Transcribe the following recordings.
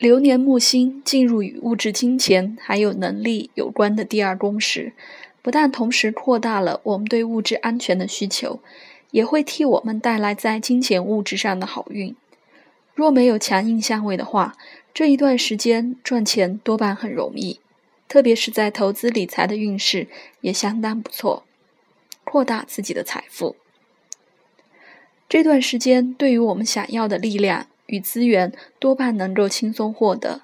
流年木星进入与物质、金钱还有能力有关的第二宫时，不但同时扩大了我们对物质安全的需求，也会替我们带来在金钱物质上的好运。若没有强硬相位的话，这一段时间赚钱多半很容易，特别是在投资理财的运势也相当不错，扩大自己的财富。这段时间对于我们想要的力量。与资源多半能够轻松获得，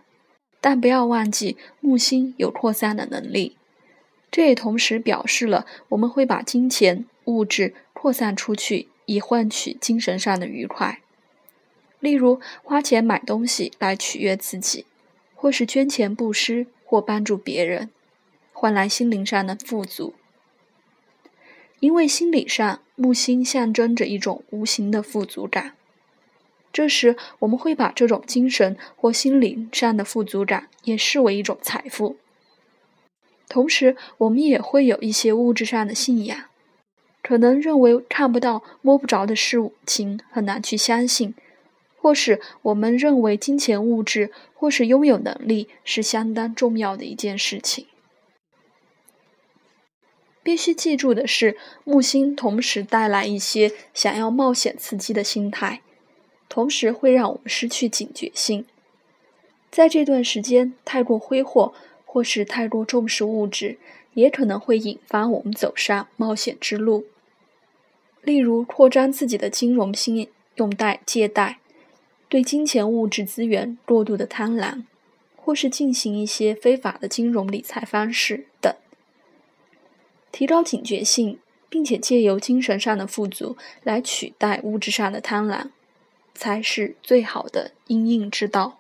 但不要忘记木星有扩散的能力。这也同时表示了我们会把金钱物质扩散出去，以换取精神上的愉快。例如花钱买东西来取悦自己，或是捐钱布施或帮助别人，换来心灵上的富足。因为心理上木星象征着一种无形的富足感。这时，我们会把这种精神或心灵上的富足感也视为一种财富。同时，我们也会有一些物质上的信仰，可能认为看不到、摸不着的事情很难去相信，或是我们认为金钱、物质或是拥有能力是相当重要的一件事情。必须记住的是，木星同时带来一些想要冒险、刺激的心态。同时会让我们失去警觉性，在这段时间太过挥霍或是太过重视物质，也可能会引发我们走上冒险之路。例如，扩张自己的金融信用贷借贷，对金钱物质资源过度的贪婪，或是进行一些非法的金融理财方式等。提高警觉性，并且借由精神上的富足来取代物质上的贪婪。才是最好的应应之道。